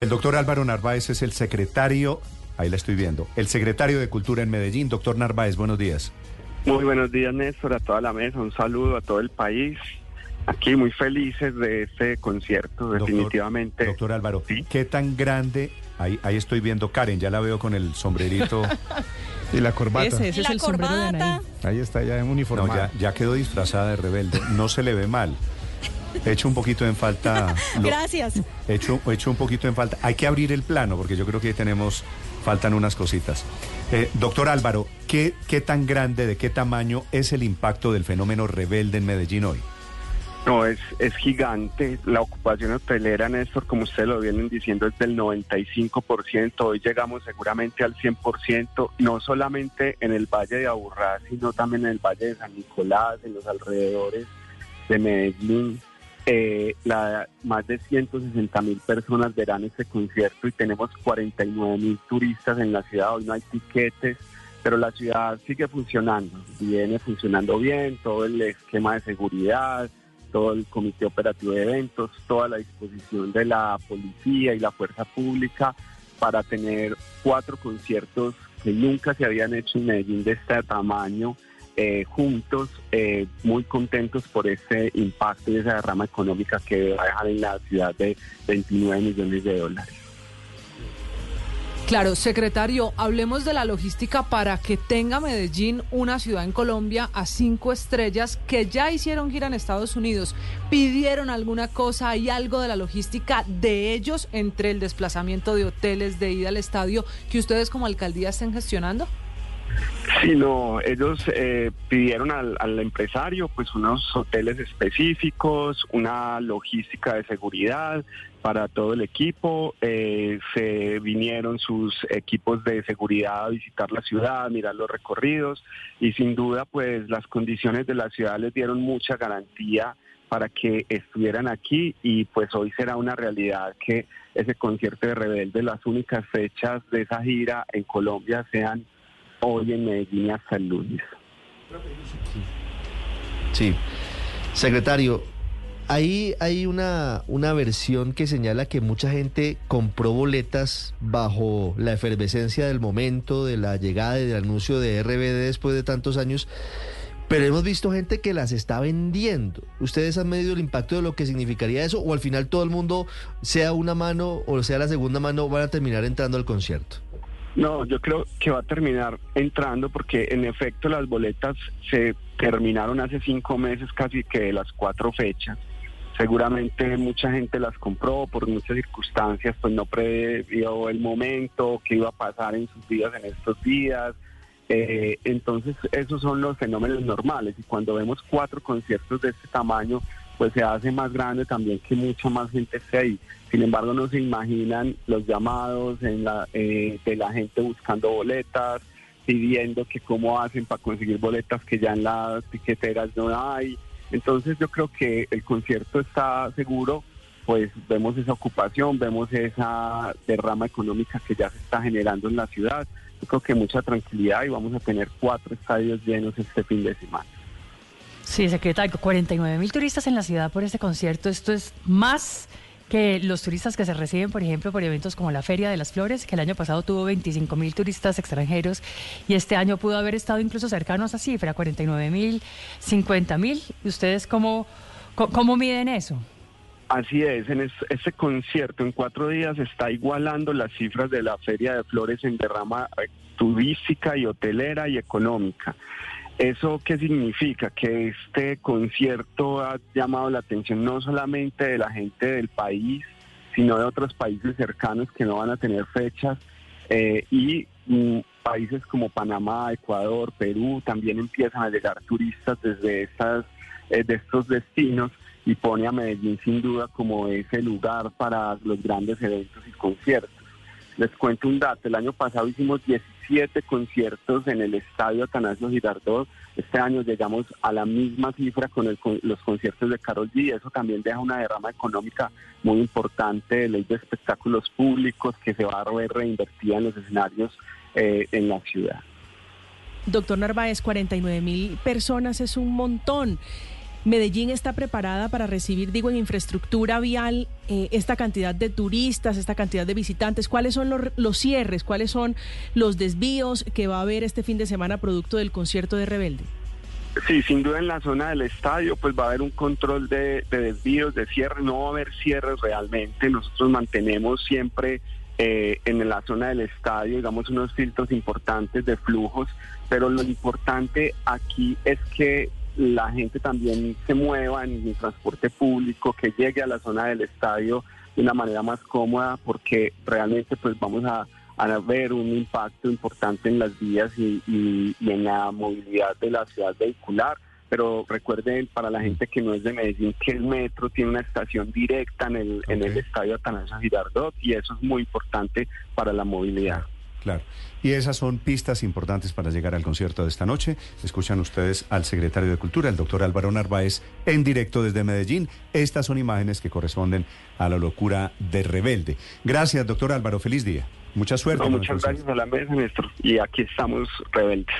El doctor Álvaro Narváez es el secretario, ahí la estoy viendo, el secretario de Cultura en Medellín. Doctor Narváez, buenos días. Muy buenos días, Néstor, a toda la mesa. Un saludo a todo el país. Aquí muy felices de este concierto, definitivamente. Doctor Álvaro, ¿qué tan grande? Ahí, ahí estoy viendo Karen, ya la veo con el sombrerito. Y la corbata. Ese, ese es el sombrero de Anaí. Ahí está ya en uniforme. No, ya, ya quedó disfrazada de rebelde. No se le ve mal. He hecho un poquito en falta. lo- Gracias. He hecho, he hecho un poquito en falta. Hay que abrir el plano porque yo creo que ahí tenemos, faltan unas cositas. Eh, doctor Álvaro, ¿qué, ¿qué tan grande, de qué tamaño es el impacto del fenómeno rebelde en Medellín hoy? No, es, es gigante. La ocupación hotelera, Néstor, como ustedes lo vienen diciendo, es del 95%. Hoy llegamos seguramente al 100%, no solamente en el Valle de Aburrá, sino también en el Valle de San Nicolás, en los alrededores de Medellín. Eh, la, más de 160 mil personas verán este concierto y tenemos 49 mil turistas en la ciudad. Hoy no hay tiquetes, pero la ciudad sigue funcionando, viene funcionando bien, todo el esquema de seguridad, todo el comité operativo de eventos, toda la disposición de la policía y la fuerza pública para tener cuatro conciertos que nunca se habían hecho en Medellín de este tamaño, eh, juntos, eh, muy contentos por ese impacto y esa derrama económica que va a dejar en la ciudad de 29 millones de dólares. Claro, secretario, hablemos de la logística para que tenga Medellín una ciudad en Colombia a cinco estrellas que ya hicieron gira en Estados Unidos. ¿Pidieron alguna cosa? ¿Hay algo de la logística de ellos entre el desplazamiento de hoteles, de ida al estadio, que ustedes como alcaldía estén gestionando? Sí, no, ellos eh, pidieron al, al empresario pues unos hoteles específicos, una logística de seguridad para todo el equipo, eh, se vinieron sus equipos de seguridad a visitar la ciudad, mirar los recorridos y sin duda pues las condiciones de la ciudad les dieron mucha garantía para que estuvieran aquí y pues hoy será una realidad que ese concierto de Rebelde, las únicas fechas de esa gira en Colombia sean hoy en Medellín hasta el lunes. Sí. Secretario, ahí hay una, una versión que señala que mucha gente compró boletas bajo la efervescencia del momento, de la llegada y del anuncio de RBD después de tantos años. Pero hemos visto gente que las está vendiendo. ¿Ustedes han medido el impacto de lo que significaría eso? ¿O al final todo el mundo, sea una mano o sea la segunda mano, van a terminar entrando al concierto? No, yo creo que va a terminar entrando porque en efecto las boletas se terminaron hace cinco meses casi que de las cuatro fechas. Seguramente mucha gente las compró por muchas circunstancias, pues no previó el momento, qué iba a pasar en sus vidas en estos días. Eh, entonces esos son los fenómenos normales y cuando vemos cuatro conciertos de este tamaño, pues se hace más grande también que mucha más gente esté ahí. Sin embargo, no se imaginan los llamados en la, eh, de la gente buscando boletas, pidiendo que cómo hacen para conseguir boletas que ya en las tiqueteras no hay. Entonces yo creo que el concierto está seguro, pues vemos esa ocupación, vemos esa derrama económica que ya se está generando en la ciudad. Yo creo que mucha tranquilidad y vamos a tener cuatro estadios llenos este fin de semana. Sí, secretario, 49 mil turistas en la ciudad por este concierto. Esto es más que los turistas que se reciben, por ejemplo, por eventos como la Feria de las Flores, que el año pasado tuvo 25 mil turistas extranjeros y este año pudo haber estado incluso cercano a esa cifra, 49 mil, 50 mil. ¿Ustedes cómo, cómo, miden eso? Así es, en es- este concierto en cuatro días está igualando las cifras de la Feria de Flores en derrama turística y hotelera y económica. ¿Eso qué significa? Que este concierto ha llamado la atención no solamente de la gente del país, sino de otros países cercanos que no van a tener fechas eh, y mm, países como Panamá, Ecuador, Perú también empiezan a llegar turistas desde estas, eh, de estos destinos y pone a Medellín sin duda como ese lugar para los grandes eventos y conciertos. Les cuento un dato, el año pasado hicimos 17 conciertos en el estadio Atanasio Girardot, este año llegamos a la misma cifra con, los conciertos de Carol G, eso también deja una derrama económica muy importante de ley de espectáculos públicos que se va a ver reinvertida en los escenarios eh, en la ciudad. Doctor Narváez, 49 mil personas es un montón. Medellín está preparada para recibir, digo, en infraestructura vial eh, esta cantidad de turistas, esta cantidad de visitantes. ¿Cuáles son los, cierres? ¿Cuáles son los desvíos que va a haber este fin de semana producto del concierto de Rebelde? Sí, sin duda en la zona del estadio pues va a haber un control de, desvíos, de cierre, no va a haber cierres realmente, nosotros mantenemos siempre eh, en la zona del estadio, digamos, unos filtros importantes de flujos, pero lo importante aquí es que la gente también se mueva en el transporte público, que llegue a la zona del estadio de una manera más cómoda, porque realmente pues vamos a a ver un impacto importante en las vías y, en la movilidad de la ciudad vehicular. Pero recuerden, para la gente que no es de Medellín, que el metro tiene una estación directa en el, en el estadio Atanasio Girardot y eso es muy importante para la movilidad. Claro. Y esas son pistas importantes para llegar al concierto de esta noche. Escuchan ustedes al secretario de Cultura, el doctor Álvaro Narváez, en directo desde Medellín. Estas son imágenes que corresponden a la locura de Rebelde. Gracias, doctor Álvaro. Feliz día. Mucha suerte. muchas gracias a la mesa, Néstor. Y aquí estamos rebeldes.